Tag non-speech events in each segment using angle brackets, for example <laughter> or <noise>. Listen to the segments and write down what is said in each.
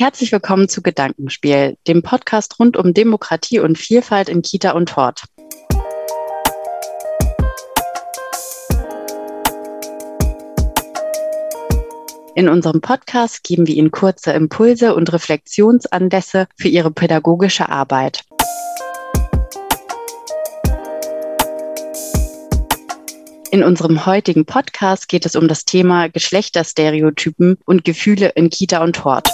Herzlich willkommen zu Gedankenspiel, dem Podcast rund um Demokratie und Vielfalt in Kita und Hort. In unserem Podcast geben wir Ihnen kurze Impulse und Reflexionsanlässe für Ihre pädagogische Arbeit. In unserem heutigen Podcast geht es um das Thema Geschlechterstereotypen und Gefühle in Kita und Hort.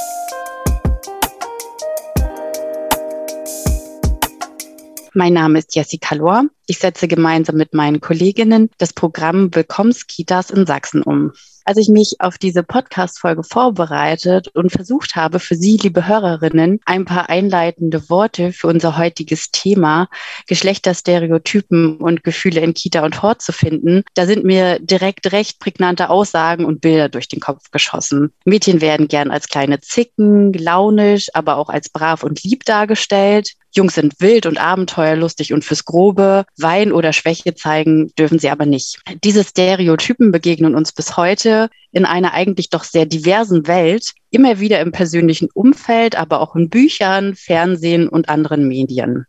Mein Name ist Jessica Lohr. Ich setze gemeinsam mit meinen Kolleginnen das Programm Willkommenskitas in Sachsen um als ich mich auf diese Podcast-Folge vorbereitet und versucht habe, für Sie, liebe Hörerinnen, ein paar einleitende Worte für unser heutiges Thema Geschlechterstereotypen und Gefühle in Kita und Hort zu finden, da sind mir direkt recht prägnante Aussagen und Bilder durch den Kopf geschossen. Mädchen werden gern als kleine Zicken, launisch, aber auch als brav und lieb dargestellt. Jungs sind wild und abenteuerlustig und fürs Grobe. Wein oder Schwäche zeigen dürfen sie aber nicht. Diese Stereotypen begegnen uns bis heute in einer eigentlich doch sehr diversen Welt, immer wieder im persönlichen Umfeld, aber auch in Büchern, Fernsehen und anderen Medien.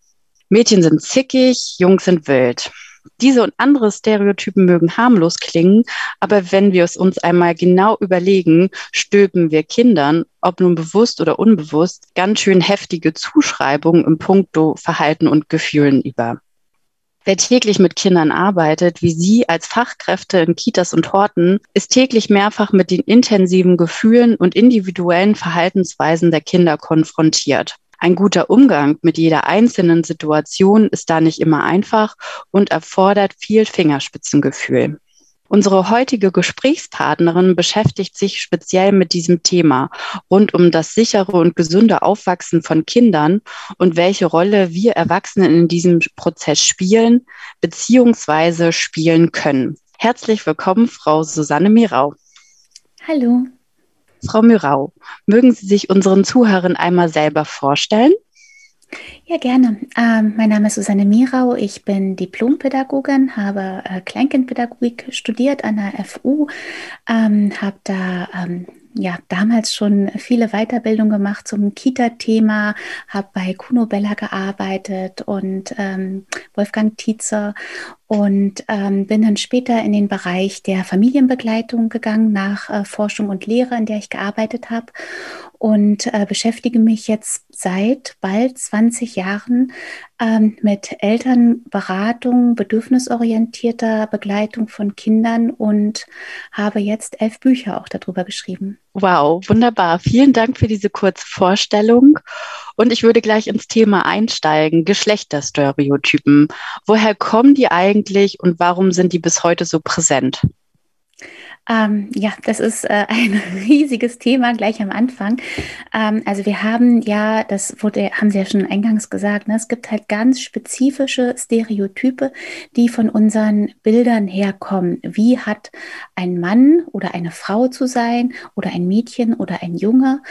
Mädchen sind zickig, Jungs sind wild. Diese und andere Stereotypen mögen harmlos klingen, aber wenn wir es uns einmal genau überlegen, stülpen wir Kindern, ob nun bewusst oder unbewusst, ganz schön heftige Zuschreibungen im Punkto Verhalten und Gefühlen über. Wer täglich mit Kindern arbeitet, wie Sie als Fachkräfte in Kitas und Horten, ist täglich mehrfach mit den intensiven Gefühlen und individuellen Verhaltensweisen der Kinder konfrontiert. Ein guter Umgang mit jeder einzelnen Situation ist da nicht immer einfach und erfordert viel Fingerspitzengefühl. Unsere heutige Gesprächspartnerin beschäftigt sich speziell mit diesem Thema rund um das sichere und gesunde Aufwachsen von Kindern und welche Rolle wir Erwachsene in diesem Prozess spielen bzw. spielen können. Herzlich willkommen, Frau Susanne Mirau. Hallo. Frau Mürau, mögen Sie sich unseren Zuhörern einmal selber vorstellen? Ja, gerne. Ähm, mein Name ist Susanne Mirau. Ich bin Diplompädagogin, habe äh, Kleinkindpädagogik studiert an der FU, ähm, habe da ähm, ja, damals schon viele Weiterbildungen gemacht zum Kita-Thema, habe bei Kuno Bella gearbeitet und ähm, Wolfgang Tietzer und ähm, bin dann später in den Bereich der Familienbegleitung gegangen nach äh, Forschung und Lehre, in der ich gearbeitet habe und äh, beschäftige mich jetzt seit bald 20 Jahren ähm, mit Elternberatung, bedürfnisorientierter Begleitung von Kindern und habe jetzt elf Bücher auch darüber geschrieben. Wow, wunderbar. Vielen Dank für diese kurze Vorstellung. Und ich würde gleich ins Thema einsteigen. Geschlechterstereotypen. Woher kommen die eigentlich und warum sind die bis heute so präsent? Ähm, ja, das ist äh, <laughs> ein riesiges Thema gleich am Anfang. Ähm, also wir haben ja, das wurde, haben Sie ja schon eingangs gesagt, ne, es gibt halt ganz spezifische Stereotype, die von unseren Bildern herkommen. Wie hat ein Mann oder eine Frau zu sein oder ein Mädchen oder ein Junge?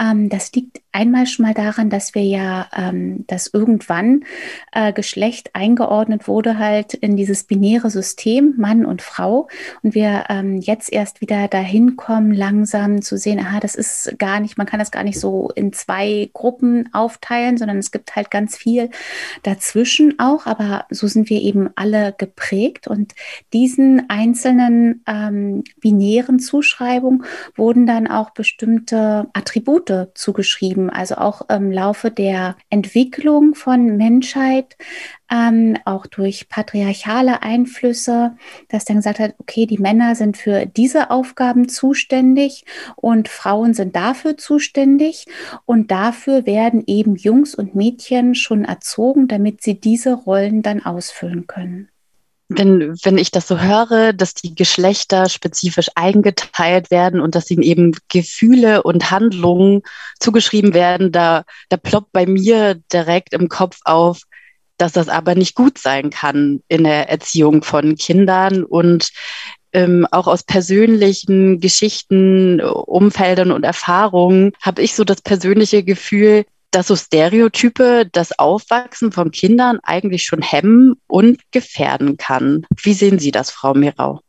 Ähm, das liegt einmal schon mal daran, dass wir ja, ähm, dass irgendwann äh, Geschlecht eingeordnet wurde halt in dieses binäre System Mann und Frau und wir ähm, jetzt jetzt erst wieder dahin kommen, langsam zu sehen, aha, das ist gar nicht, man kann das gar nicht so in zwei Gruppen aufteilen, sondern es gibt halt ganz viel dazwischen auch, aber so sind wir eben alle geprägt. Und diesen einzelnen ähm, binären Zuschreibungen wurden dann auch bestimmte Attribute zugeschrieben, also auch im Laufe der Entwicklung von Menschheit ähm, auch durch patriarchale Einflüsse, dass dann gesagt hat, okay, die Männer sind für diese Aufgaben zuständig und Frauen sind dafür zuständig und dafür werden eben Jungs und Mädchen schon erzogen, damit sie diese Rollen dann ausfüllen können. Wenn, wenn ich das so höre, dass die Geschlechter spezifisch eingeteilt werden und dass ihnen eben Gefühle und Handlungen zugeschrieben werden, da, da ploppt bei mir direkt im Kopf auf, dass das aber nicht gut sein kann in der Erziehung von Kindern und ähm, auch aus persönlichen Geschichten, Umfeldern und Erfahrungen habe ich so das persönliche Gefühl, dass so Stereotype das Aufwachsen von Kindern eigentlich schon hemmen und gefährden kann. Wie sehen Sie das, Frau Mirau?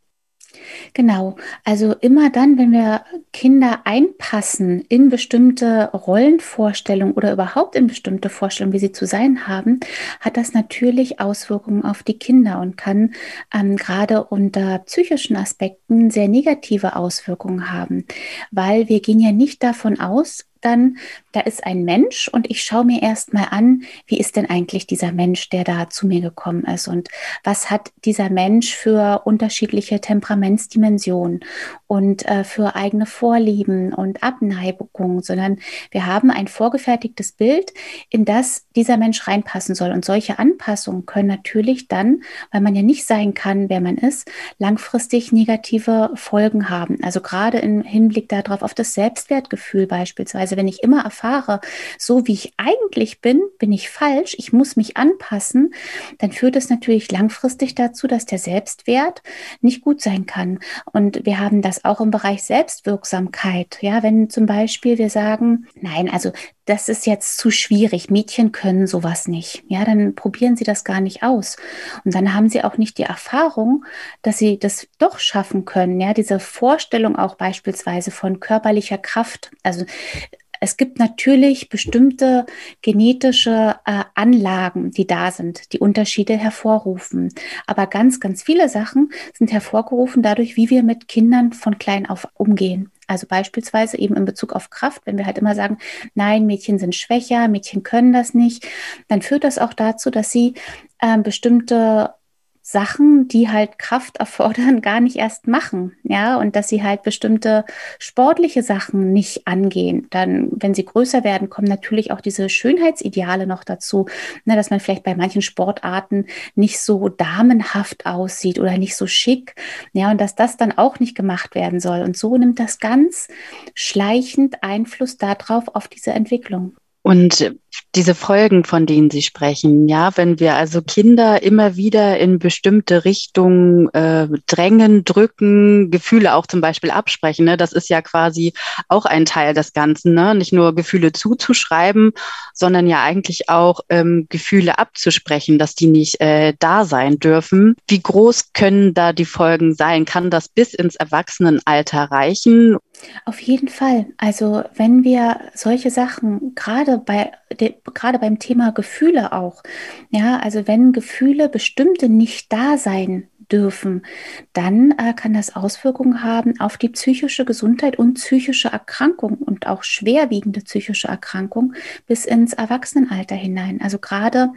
Genau, also immer dann, wenn wir Kinder reinpassen in bestimmte Rollenvorstellungen oder überhaupt in bestimmte Vorstellungen, wie sie zu sein haben, hat das natürlich Auswirkungen auf die Kinder und kann ähm, gerade unter psychischen Aspekten sehr negative Auswirkungen haben, weil wir gehen ja nicht davon aus, dann, da ist ein Mensch und ich schaue mir erstmal an, wie ist denn eigentlich dieser Mensch, der da zu mir gekommen ist und was hat dieser Mensch für unterschiedliche Temperamentsdimensionen und äh, für eigene Vorlieben und Abneigungen, sondern wir haben ein vorgefertigtes Bild, in das dieser Mensch reinpassen soll. Und solche Anpassungen können natürlich dann, weil man ja nicht sein kann, wer man ist, langfristig negative Folgen haben. Also gerade im Hinblick darauf, auf das Selbstwertgefühl beispielsweise also wenn ich immer erfahre, so wie ich eigentlich bin, bin ich falsch, ich muss mich anpassen, dann führt es natürlich langfristig dazu, dass der Selbstwert nicht gut sein kann. Und wir haben das auch im Bereich Selbstwirksamkeit. Ja, wenn zum Beispiel wir sagen, nein, also das ist jetzt zu schwierig. Mädchen können sowas nicht. Ja, dann probieren sie das gar nicht aus. Und dann haben sie auch nicht die Erfahrung, dass sie das doch schaffen können. Ja, diese Vorstellung auch beispielsweise von körperlicher Kraft. Also es gibt natürlich bestimmte genetische äh, Anlagen, die da sind, die Unterschiede hervorrufen. Aber ganz, ganz viele Sachen sind hervorgerufen dadurch, wie wir mit Kindern von klein auf umgehen. Also beispielsweise eben in Bezug auf Kraft, wenn wir halt immer sagen, nein, Mädchen sind schwächer, Mädchen können das nicht, dann führt das auch dazu, dass sie äh, bestimmte Sachen, die halt Kraft erfordern, <laughs> gar nicht erst machen, ja, und dass sie halt bestimmte sportliche Sachen nicht angehen. Dann, wenn sie größer werden, kommen natürlich auch diese Schönheitsideale noch dazu, ne, dass man vielleicht bei manchen Sportarten nicht so damenhaft aussieht oder nicht so schick, ja, und dass das dann auch nicht gemacht werden soll. Und so nimmt das ganz schleichend Einfluss darauf auf diese Entwicklung. Und diese Folgen, von denen Sie sprechen, ja, wenn wir also Kinder immer wieder in bestimmte Richtungen äh, drängen, drücken, Gefühle auch zum Beispiel absprechen, ne, das ist ja quasi auch ein Teil des Ganzen, ne? nicht nur Gefühle zuzuschreiben, sondern ja eigentlich auch ähm, Gefühle abzusprechen, dass die nicht äh, da sein dürfen. Wie groß können da die Folgen sein? Kann das bis ins Erwachsenenalter reichen? Auf jeden Fall. Also wenn wir solche Sachen gerade bei gerade beim Thema Gefühle auch, ja, also wenn Gefühle bestimmte nicht da sein dürfen, dann äh, kann das Auswirkungen haben auf die psychische Gesundheit und psychische Erkrankung und auch schwerwiegende psychische Erkrankung bis ins Erwachsenenalter hinein. Also gerade,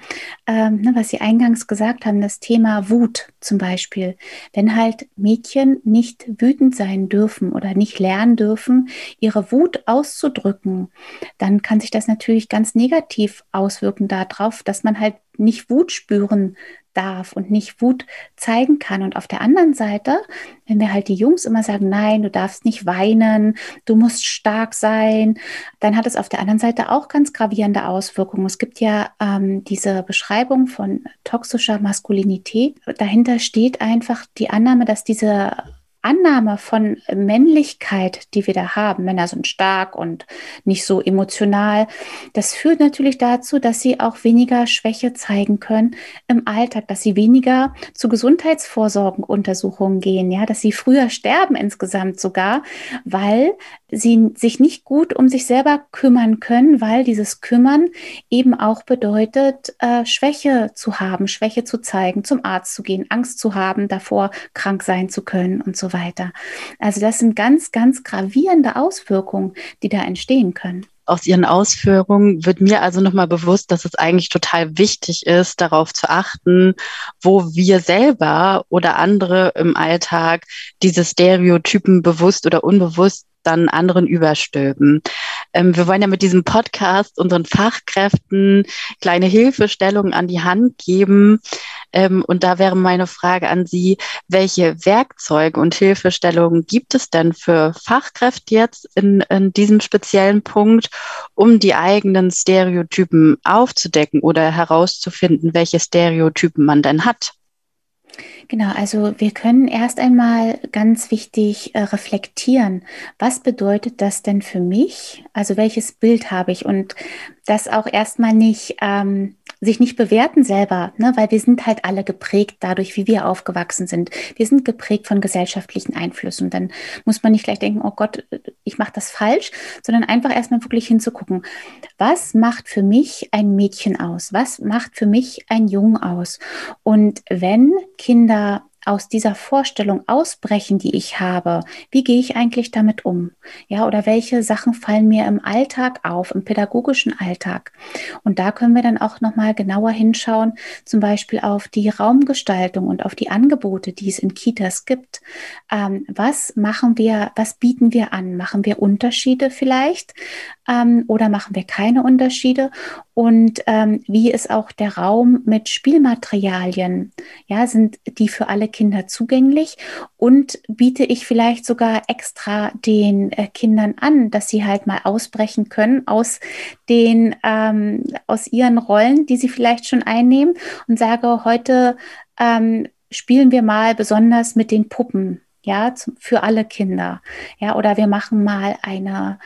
ähm, ne, was Sie eingangs gesagt haben, das Thema Wut zum Beispiel. Wenn halt Mädchen nicht wütend sein dürfen oder nicht lernen dürfen, ihre Wut auszudrücken, dann kann sich das natürlich ganz negativ auswirken darauf, dass man halt nicht Wut spüren darf und nicht Wut zeigen kann. Und auf der anderen Seite, wenn wir halt die Jungs immer sagen, nein, du darfst nicht weinen, du musst stark sein, dann hat es auf der anderen Seite auch ganz gravierende Auswirkungen. Es gibt ja ähm, diese Beschreibung von toxischer Maskulinität. Dahinter steht einfach die Annahme, dass diese Annahme von Männlichkeit, die wir da haben, Männer sind stark und nicht so emotional, das führt natürlich dazu, dass sie auch weniger Schwäche zeigen können im Alltag, dass sie weniger zu Gesundheitsvorsorgenuntersuchungen gehen, ja, dass sie früher sterben insgesamt sogar, weil sie sich nicht gut um sich selber kümmern können, weil dieses Kümmern eben auch bedeutet, äh, Schwäche zu haben, Schwäche zu zeigen, zum Arzt zu gehen, Angst zu haben, davor krank sein zu können und so weiter. Also das sind ganz, ganz gravierende Auswirkungen, die da entstehen können aus Ihren Ausführungen wird mir also nochmal bewusst, dass es eigentlich total wichtig ist, darauf zu achten, wo wir selber oder andere im Alltag diese Stereotypen bewusst oder unbewusst dann anderen überstülpen. Ähm, wir wollen ja mit diesem Podcast unseren Fachkräften kleine Hilfestellungen an die Hand geben. Ähm, und da wäre meine Frage an Sie, welche Werkzeuge und Hilfestellungen gibt es denn für Fachkräfte jetzt in, in diesem speziellen Punkt, um die eigenen Stereotypen aufzudecken oder herauszufinden, welche Stereotypen man denn hat? Genau, also wir können erst einmal ganz wichtig äh, reflektieren, was bedeutet das denn für mich? Also welches Bild habe ich? Und das auch erstmal nicht ähm, sich nicht bewerten selber, ne? weil wir sind halt alle geprägt dadurch, wie wir aufgewachsen sind. Wir sind geprägt von gesellschaftlichen Einflüssen. Dann muss man nicht gleich denken, oh Gott, ich mache das falsch, sondern einfach erstmal wirklich hinzugucken, was macht für mich ein Mädchen aus? Was macht für mich ein Jungen aus? Und wenn Kinder aus dieser Vorstellung ausbrechen, die ich habe, wie gehe ich eigentlich damit um? Ja, oder welche Sachen fallen mir im Alltag auf, im pädagogischen Alltag? Und da können wir dann auch nochmal genauer hinschauen, zum Beispiel auf die Raumgestaltung und auf die Angebote, die es in Kitas gibt. Ähm, was machen wir, was bieten wir an? Machen wir Unterschiede vielleicht? Ähm, oder machen wir keine Unterschiede? Und ähm, wie ist auch der Raum mit Spielmaterialien? Ja, sind die für alle Kinder zugänglich? Und biete ich vielleicht sogar extra den äh, Kindern an, dass sie halt mal ausbrechen können aus den, ähm, aus ihren Rollen, die sie vielleicht schon einnehmen und sage, heute ähm, spielen wir mal besonders mit den Puppen ja, für alle Kinder. Ja, oder wir machen mal eine,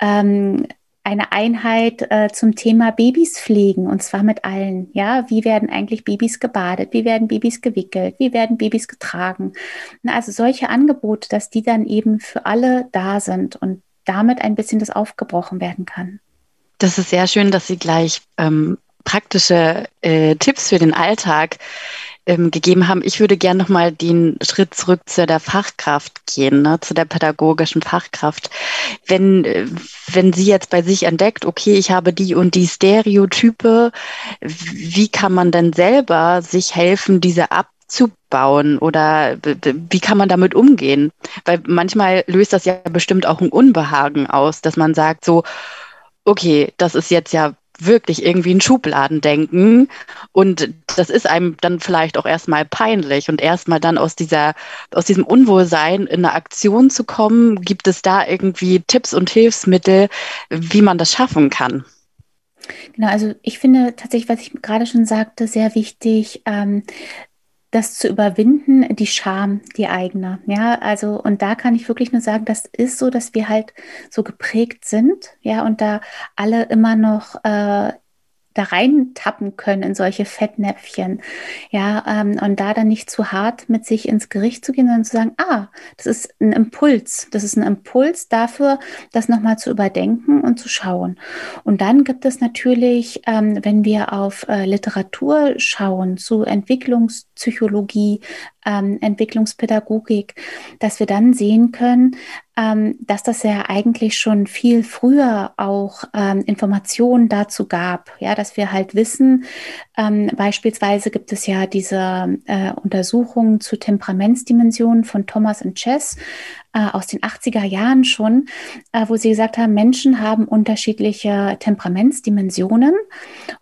ähm, eine Einheit äh, zum Thema Babys pflegen und zwar mit allen. Ja, wie werden eigentlich Babys gebadet? Wie werden Babys gewickelt? Wie werden Babys getragen? also solche Angebote, dass die dann eben für alle da sind und damit ein bisschen das aufgebrochen werden kann. Das ist sehr schön, dass Sie gleich ähm, praktische äh, Tipps für den Alltag ähm, gegeben haben. Ich würde gerne nochmal den Schritt zurück zu der Fachkraft gehen, ne, zu der pädagogischen Fachkraft. Wenn, äh, wenn sie jetzt bei sich entdeckt, okay, ich habe die und die Stereotype, wie kann man denn selber sich helfen, diese abzubauen oder wie kann man damit umgehen? Weil manchmal löst das ja bestimmt auch ein Unbehagen aus, dass man sagt so, okay, das ist jetzt ja wirklich irgendwie in Schubladen denken. Und das ist einem dann vielleicht auch erstmal peinlich und erstmal dann aus dieser, aus diesem Unwohlsein in eine Aktion zu kommen. Gibt es da irgendwie Tipps und Hilfsmittel, wie man das schaffen kann? Genau, also ich finde tatsächlich, was ich gerade schon sagte, sehr wichtig, ähm, das zu überwinden, die Scham, die eigene. Ja, also, und da kann ich wirklich nur sagen, das ist so, dass wir halt so geprägt sind, ja, und da alle immer noch äh, da reintappen können in solche Fettnäpfchen. Ja, ähm, und da dann nicht zu hart mit sich ins Gericht zu gehen, sondern zu sagen, ah, das ist ein Impuls. Das ist ein Impuls dafür, das nochmal zu überdenken und zu schauen. Und dann gibt es natürlich, ähm, wenn wir auf äh, Literatur schauen, zu Entwicklungspsychologie, ähm, Entwicklungspädagogik, dass wir dann sehen können, ähm, dass das ja eigentlich schon viel früher auch ähm, Informationen dazu gab, ja, dass wir halt wissen, ähm, beispielsweise gibt es ja diese äh, Untersuchungen zu Temperamentsdimensionen von Thomas und Chess äh, aus den 80er Jahren schon, äh, wo sie gesagt haben, Menschen haben unterschiedliche Temperamentsdimensionen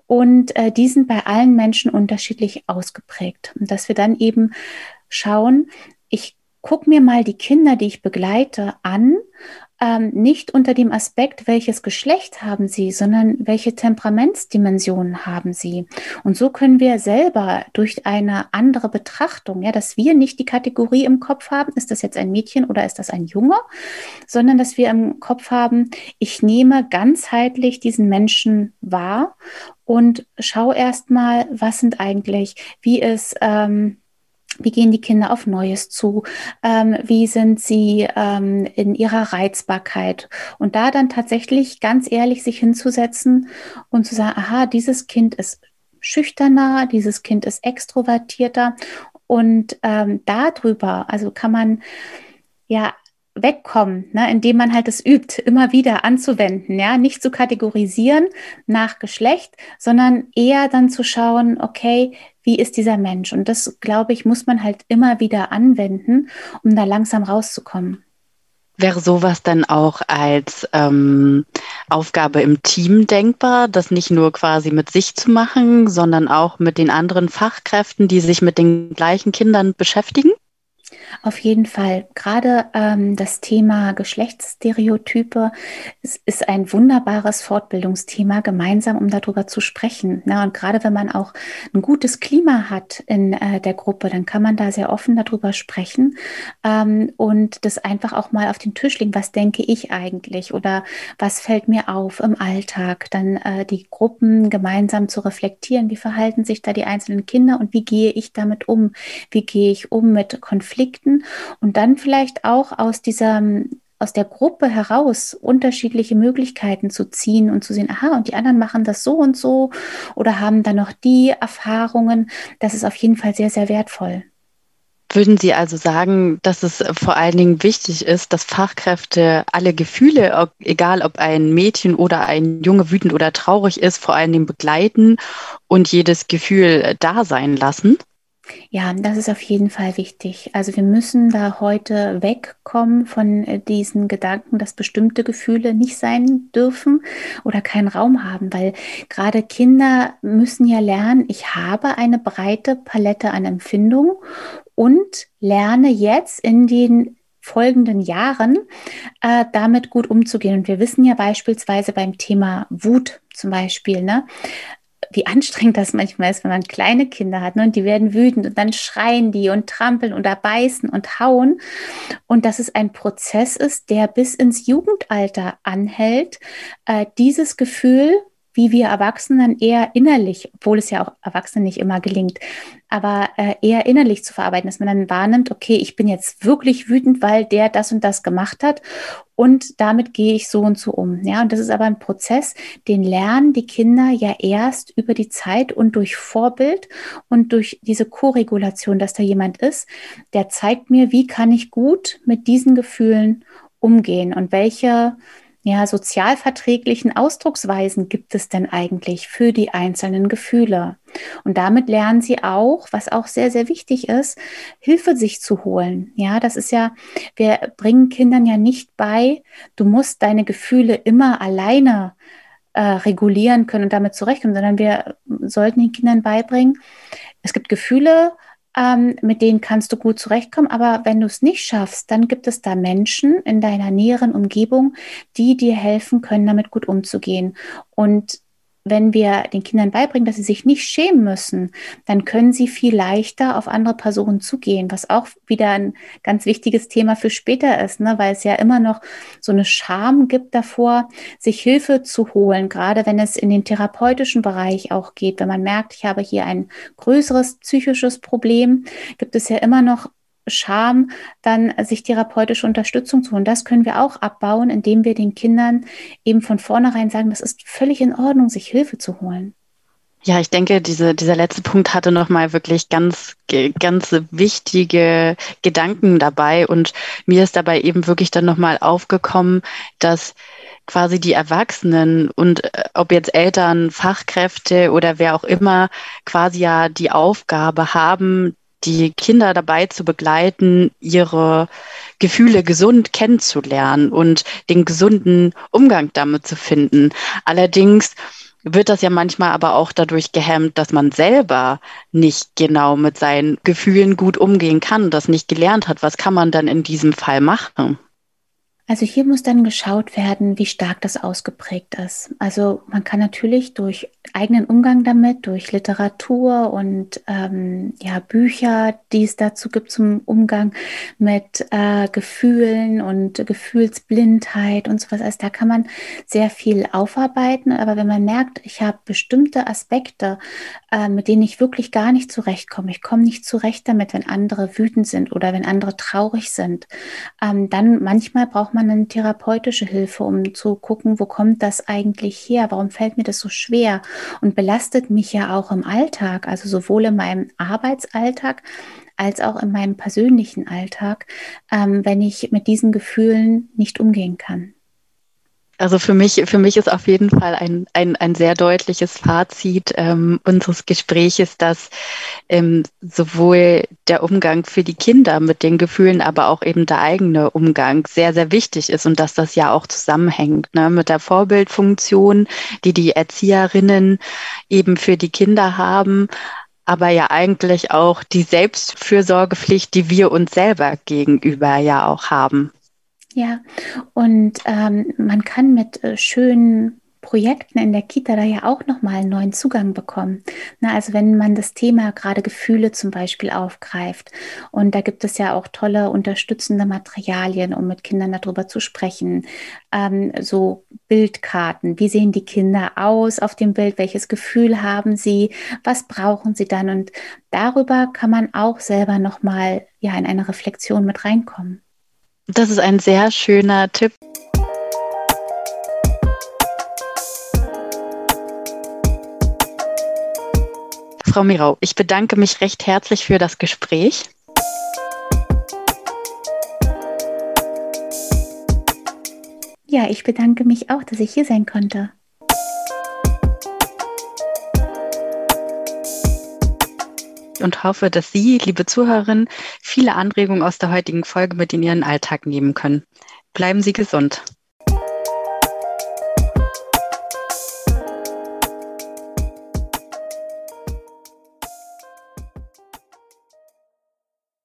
und äh, die sind bei allen Menschen unterschiedlich ausgeprägt. Und dass wir dann eben schauen, ich guck mir mal die Kinder, die ich begleite, an, ähm, nicht unter dem Aspekt, welches Geschlecht haben sie, sondern welche Temperamentsdimensionen haben sie. Und so können wir selber durch eine andere Betrachtung, ja, dass wir nicht die Kategorie im Kopf haben, ist das jetzt ein Mädchen oder ist das ein Junge, sondern dass wir im Kopf haben, ich nehme ganzheitlich diesen Menschen wahr und schau erstmal, was sind eigentlich, wie ist, ähm, wie gehen die Kinder auf Neues zu? Ähm, wie sind sie ähm, in ihrer Reizbarkeit? Und da dann tatsächlich ganz ehrlich sich hinzusetzen und zu sagen, aha, dieses Kind ist schüchterner, dieses Kind ist extrovertierter. Und ähm, darüber, also kann man ja wegkommen, ne, indem man halt es übt, immer wieder anzuwenden, ja, nicht zu kategorisieren nach Geschlecht, sondern eher dann zu schauen, okay, wie ist dieser Mensch? Und das, glaube ich, muss man halt immer wieder anwenden, um da langsam rauszukommen. Wäre sowas dann auch als ähm, Aufgabe im Team denkbar, das nicht nur quasi mit sich zu machen, sondern auch mit den anderen Fachkräften, die sich mit den gleichen Kindern beschäftigen? Auf jeden Fall. Gerade ähm, das Thema Geschlechtsstereotype ist, ist, ein wunderbares Fortbildungsthema, gemeinsam, um darüber zu sprechen. Na, und gerade wenn man auch ein gutes Klima hat in äh, der Gruppe, dann kann man da sehr offen darüber sprechen ähm, und das einfach auch mal auf den Tisch legen. Was denke ich eigentlich oder was fällt mir auf im Alltag? Dann äh, die Gruppen gemeinsam zu reflektieren. Wie verhalten sich da die einzelnen Kinder und wie gehe ich damit um? Wie gehe ich um mit Konflikten? Konflikten und dann vielleicht auch aus dieser aus der Gruppe heraus unterschiedliche Möglichkeiten zu ziehen und zu sehen, aha, und die anderen machen das so und so oder haben dann noch die Erfahrungen, das ist auf jeden Fall sehr, sehr wertvoll. Würden Sie also sagen, dass es vor allen Dingen wichtig ist, dass Fachkräfte alle Gefühle, egal ob ein Mädchen oder ein Junge wütend oder traurig ist, vor allen Dingen begleiten und jedes Gefühl da sein lassen? Ja, das ist auf jeden Fall wichtig. Also wir müssen da heute wegkommen von äh, diesen Gedanken, dass bestimmte Gefühle nicht sein dürfen oder keinen Raum haben, weil gerade Kinder müssen ja lernen, ich habe eine breite Palette an Empfindungen und lerne jetzt in den folgenden Jahren äh, damit gut umzugehen. Und wir wissen ja beispielsweise beim Thema Wut zum Beispiel, ne, wie anstrengend das manchmal ist, wenn man kleine Kinder hat ne, und die werden wütend und dann schreien die und trampeln oder beißen und hauen. Und dass es ein Prozess ist, der bis ins Jugendalter anhält, äh, dieses Gefühl wie wir Erwachsenen eher innerlich, obwohl es ja auch Erwachsenen nicht immer gelingt, aber äh, eher innerlich zu verarbeiten, dass man dann wahrnimmt, okay, ich bin jetzt wirklich wütend, weil der das und das gemacht hat und damit gehe ich so und so um. Ja, und das ist aber ein Prozess, den lernen die Kinder ja erst über die Zeit und durch Vorbild und durch diese Koregulation, dass da jemand ist, der zeigt mir, wie kann ich gut mit diesen Gefühlen umgehen und welche ja, sozialverträglichen Ausdrucksweisen gibt es denn eigentlich für die einzelnen Gefühle? Und damit lernen sie auch, was auch sehr, sehr wichtig ist, Hilfe sich zu holen. Ja, das ist ja, wir bringen Kindern ja nicht bei, du musst deine Gefühle immer alleine äh, regulieren können und damit zurechtkommen, sondern wir sollten den Kindern beibringen, es gibt Gefühle, ähm, mit denen kannst du gut zurechtkommen. Aber wenn du es nicht schaffst, dann gibt es da Menschen in deiner näheren Umgebung, die dir helfen können, damit gut umzugehen. Und wenn wir den Kindern beibringen, dass sie sich nicht schämen müssen, dann können sie viel leichter auf andere Personen zugehen, was auch wieder ein ganz wichtiges Thema für später ist, ne? weil es ja immer noch so eine Scham gibt davor, sich Hilfe zu holen, gerade wenn es in den therapeutischen Bereich auch geht. Wenn man merkt, ich habe hier ein größeres psychisches Problem, gibt es ja immer noch Scham, dann sich therapeutische Unterstützung zu holen. Das können wir auch abbauen, indem wir den Kindern eben von vornherein sagen, das ist völlig in Ordnung, sich Hilfe zu holen. Ja, ich denke, diese, dieser letzte Punkt hatte nochmal wirklich ganz, ganz wichtige Gedanken dabei. Und mir ist dabei eben wirklich dann nochmal aufgekommen, dass quasi die Erwachsenen und äh, ob jetzt Eltern, Fachkräfte oder wer auch immer quasi ja die Aufgabe haben, die Kinder dabei zu begleiten, ihre Gefühle gesund kennenzulernen und den gesunden Umgang damit zu finden. Allerdings wird das ja manchmal aber auch dadurch gehemmt, dass man selber nicht genau mit seinen Gefühlen gut umgehen kann, das nicht gelernt hat. Was kann man dann in diesem Fall machen? Also hier muss dann geschaut werden, wie stark das ausgeprägt ist. Also man kann natürlich durch eigenen Umgang damit, durch Literatur und ähm, ja, Bücher, die es dazu gibt zum Umgang mit äh, Gefühlen und Gefühlsblindheit und sowas. Also da kann man sehr viel aufarbeiten. Aber wenn man merkt, ich habe bestimmte Aspekte, äh, mit denen ich wirklich gar nicht zurechtkomme, ich komme nicht zurecht damit, wenn andere wütend sind oder wenn andere traurig sind, ähm, dann manchmal braucht man man eine therapeutische Hilfe, um zu gucken, wo kommt das eigentlich her? Warum fällt mir das so schwer? Und belastet mich ja auch im Alltag, also sowohl in meinem Arbeitsalltag als auch in meinem persönlichen Alltag, ähm, wenn ich mit diesen Gefühlen nicht umgehen kann. Also für mich, für mich ist auf jeden Fall ein, ein, ein sehr deutliches Fazit ähm, unseres Gespräches, dass ähm, sowohl der Umgang für die Kinder mit den Gefühlen, aber auch eben der eigene Umgang sehr, sehr wichtig ist und dass das ja auch zusammenhängt ne, mit der Vorbildfunktion, die die Erzieherinnen eben für die Kinder haben, aber ja eigentlich auch die Selbstfürsorgepflicht, die wir uns selber gegenüber ja auch haben. Ja, und ähm, man kann mit äh, schönen Projekten in der Kita da ja auch nochmal einen neuen Zugang bekommen. Na, also wenn man das Thema gerade Gefühle zum Beispiel aufgreift und da gibt es ja auch tolle unterstützende Materialien, um mit Kindern darüber zu sprechen. Ähm, so Bildkarten, wie sehen die Kinder aus auf dem Bild, welches Gefühl haben sie, was brauchen sie dann und darüber kann man auch selber nochmal ja in eine Reflexion mit reinkommen. Das ist ein sehr schöner Tipp. Frau Mirau, ich bedanke mich recht herzlich für das Gespräch. Ja, ich bedanke mich auch, dass ich hier sein konnte. Und hoffe, dass Sie, liebe Zuhörerinnen, viele Anregungen aus der heutigen Folge mit in Ihren Alltag nehmen können. Bleiben Sie gesund.